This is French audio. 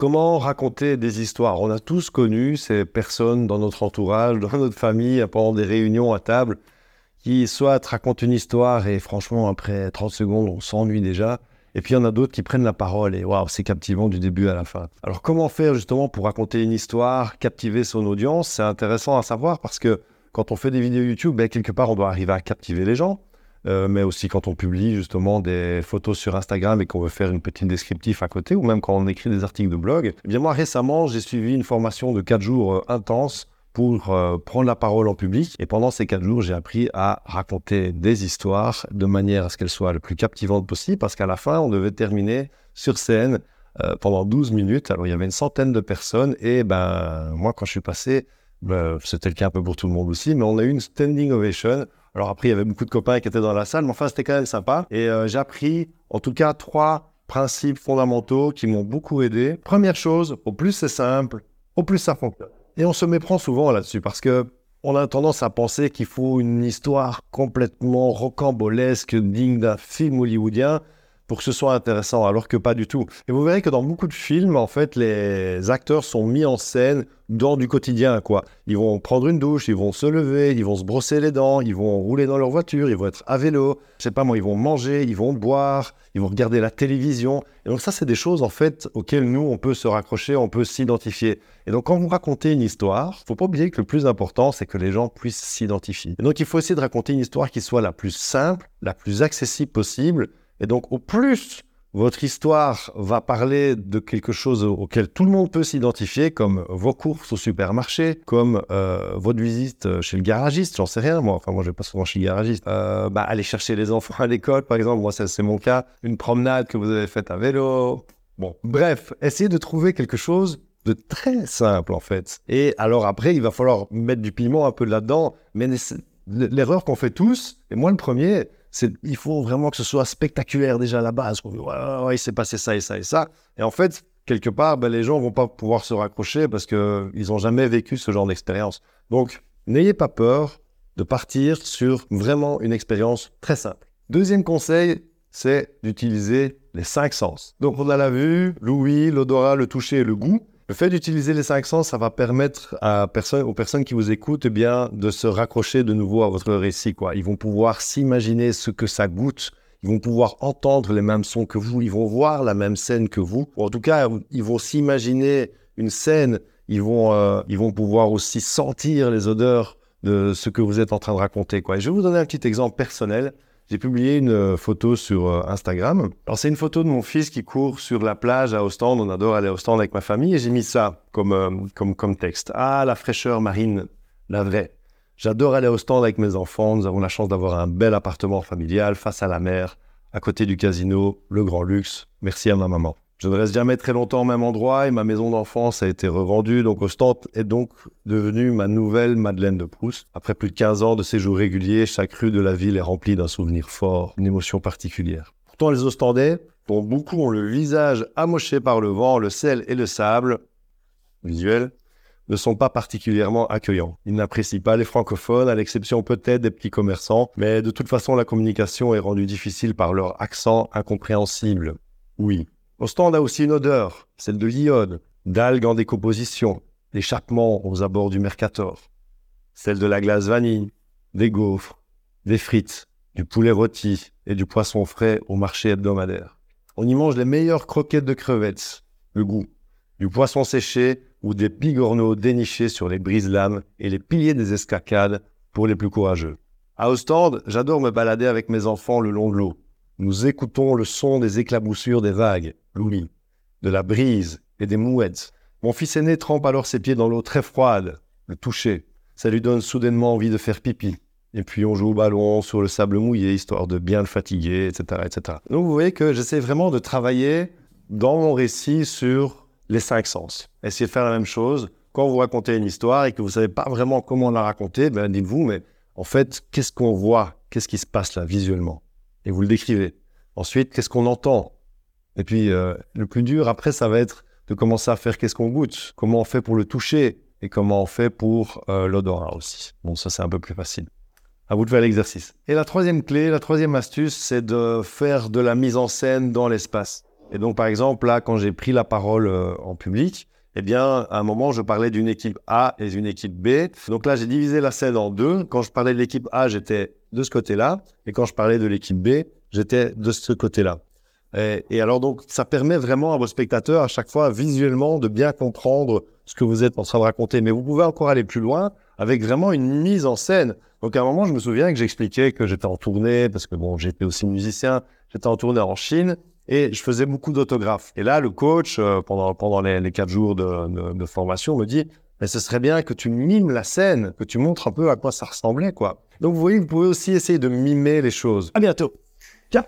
Comment raconter des histoires? On a tous connu ces personnes dans notre entourage, dans notre famille, pendant des réunions à table, qui soit racontent une histoire et franchement, après 30 secondes, on s'ennuie déjà. Et puis il y en a d'autres qui prennent la parole et waouh, c'est captivant du début à la fin. Alors comment faire justement pour raconter une histoire, captiver son audience? C'est intéressant à savoir parce que quand on fait des vidéos YouTube, ben, quelque part on doit arriver à captiver les gens. Euh, mais aussi quand on publie justement des photos sur Instagram et qu'on veut faire une petite descriptif à côté, ou même quand on écrit des articles de blog. Eh bien moi récemment, j'ai suivi une formation de 4 jours euh, intense pour euh, prendre la parole en public. Et pendant ces quatre jours, j'ai appris à raconter des histoires de manière à ce qu'elles soient le plus captivantes possible, parce qu'à la fin, on devait terminer sur scène euh, pendant 12 minutes. Alors, il y avait une centaine de personnes, et ben, moi, quand je suis passé, ben, c'était le cas un peu pour tout le monde aussi, mais on a eu une standing ovation. Alors après, il y avait beaucoup de copains qui étaient dans la salle, mais enfin, c'était quand même sympa. Et euh, j'ai appris, en tout cas, trois principes fondamentaux qui m'ont beaucoup aidé. Première chose, au plus c'est simple, au plus ça fonctionne. Et on se méprend souvent là-dessus parce que on a tendance à penser qu'il faut une histoire complètement rocambolesque, digne d'un film hollywoodien pour que ce soit intéressant, alors que pas du tout. Et vous verrez que dans beaucoup de films, en fait, les acteurs sont mis en scène dans du quotidien, quoi. Ils vont prendre une douche, ils vont se lever, ils vont se brosser les dents, ils vont rouler dans leur voiture, ils vont être à vélo, je sais pas moi, ils vont manger, ils vont boire, ils vont regarder la télévision. Et donc ça, c'est des choses, en fait, auxquelles nous, on peut se raccrocher, on peut s'identifier. Et donc, quand vous racontez une histoire, faut pas oublier que le plus important, c'est que les gens puissent s'identifier. Et donc, il faut essayer de raconter une histoire qui soit la plus simple, la plus accessible possible. Et donc, au plus votre histoire va parler de quelque chose auquel tout le monde peut s'identifier, comme vos courses au supermarché, comme euh, votre visite chez le garagiste, j'en sais rien, moi. Enfin, moi, je vais pas souvent chez le garagiste. Euh, bah, aller chercher les enfants à l'école, par exemple. Moi, c'est mon cas. Une promenade que vous avez faite à vélo. Bon, bref, essayez de trouver quelque chose de très simple, en fait. Et alors après, il va falloir mettre du piment un peu là-dedans. Mais l'erreur qu'on fait tous, et moi le premier, il faut vraiment que ce soit spectaculaire déjà à la base. Il s'est passé ça et ça et ça. Et en fait, quelque part, ben, les gens vont pas pouvoir se raccrocher parce qu'ils n'ont jamais vécu ce genre d'expérience. Donc, n'ayez pas peur de partir sur vraiment une expérience très simple. Deuxième conseil, c'est d'utiliser les cinq sens. Donc, on a la vue, l'ouïe, l'odorat, le toucher et le goût. Le fait d'utiliser les cinq sens, ça va permettre aux personnes qui vous écoutent eh bien, de se raccrocher de nouveau à votre récit. Quoi. Ils vont pouvoir s'imaginer ce que ça goûte. Ils vont pouvoir entendre les mêmes sons que vous. Ils vont voir la même scène que vous. en tout cas, ils vont s'imaginer une scène. Ils vont, euh, ils vont pouvoir aussi sentir les odeurs de ce que vous êtes en train de raconter. Quoi. Je vais vous donner un petit exemple personnel j'ai publié une euh, photo sur euh, Instagram. Alors, c'est une photo de mon fils qui court sur la plage à Ostende. On adore aller à Ostende avec ma famille et j'ai mis ça comme, euh, comme, comme texte. Ah, la fraîcheur marine, la vraie. J'adore aller à Ostende avec mes enfants. Nous avons la chance d'avoir un bel appartement familial face à la mer, à côté du casino, le grand luxe. Merci à ma maman. Je ne reste jamais très longtemps au même endroit et ma maison d'enfance a été revendue. Donc Ostende est donc devenue ma nouvelle Madeleine de Proust. Après plus de 15 ans de séjour régulier, chaque rue de la ville est remplie d'un souvenir fort, une émotion particulière. Pourtant, les Ostendais, dont beaucoup ont le visage amoché par le vent, le sel et le sable, visuel, ne sont pas particulièrement accueillants. Ils n'apprécient pas les francophones, à l'exception peut-être des petits commerçants, mais de toute façon, la communication est rendue difficile par leur accent incompréhensible. Oui, Ostende a aussi une odeur, celle de l'iode, d'algues en décomposition, l'échappement aux abords du Mercator, celle de la glace vanille, des gaufres, des frites, du poulet rôti et du poisson frais au marché hebdomadaire. On y mange les meilleures croquettes de crevettes, le goût, du poisson séché ou des bigorneaux dénichés sur les brises-lames et les piliers des escacades pour les plus courageux. À Ostende, j'adore me balader avec mes enfants le long de l'eau. Nous écoutons le son des éclaboussures des vagues, l'ouïe, de la brise et des mouettes. Mon fils aîné trempe alors ses pieds dans l'eau très froide, le toucher. Ça lui donne soudainement envie de faire pipi. Et puis on joue au ballon sur le sable mouillé, histoire de bien le fatiguer, etc. etc. Donc vous voyez que j'essaie vraiment de travailler dans mon récit sur les cinq sens. Essayez de faire la même chose. Quand vous racontez une histoire et que vous ne savez pas vraiment comment la raconter, ben dites-vous, mais en fait, qu'est-ce qu'on voit? Qu'est-ce qui se passe là visuellement? Et vous le décrivez. Ensuite, qu'est-ce qu'on entend? Et puis, euh, le plus dur, après, ça va être de commencer à faire qu'est-ce qu'on goûte, comment on fait pour le toucher et comment on fait pour euh, l'odorat aussi. Bon, ça, c'est un peu plus facile. À vous de faire l'exercice. Et la troisième clé, la troisième astuce, c'est de faire de la mise en scène dans l'espace. Et donc, par exemple, là, quand j'ai pris la parole euh, en public, eh bien, à un moment, je parlais d'une équipe A et d'une équipe B. Donc là, j'ai divisé la scène en deux. Quand je parlais de l'équipe A, j'étais de ce côté-là. Et quand je parlais de l'équipe B, j'étais de ce côté-là. Et, alors, donc, ça permet vraiment à vos spectateurs, à chaque fois, visuellement, de bien comprendre ce que vous êtes en train de raconter. Mais vous pouvez encore aller plus loin avec vraiment une mise en scène. Donc, à un moment, je me souviens que j'expliquais que j'étais en tournée, parce que bon, j'étais aussi musicien, j'étais en tournée en Chine et je faisais beaucoup d'autographes. Et là, le coach, euh, pendant, pendant les, quatre jours de, formation, me dit Mais ce serait bien que tu mimes la scène, que tu montres un peu à quoi ça ressemblait, quoi. Donc, vous voyez, vous pouvez aussi essayer de mimer les choses. À bientôt. Ciao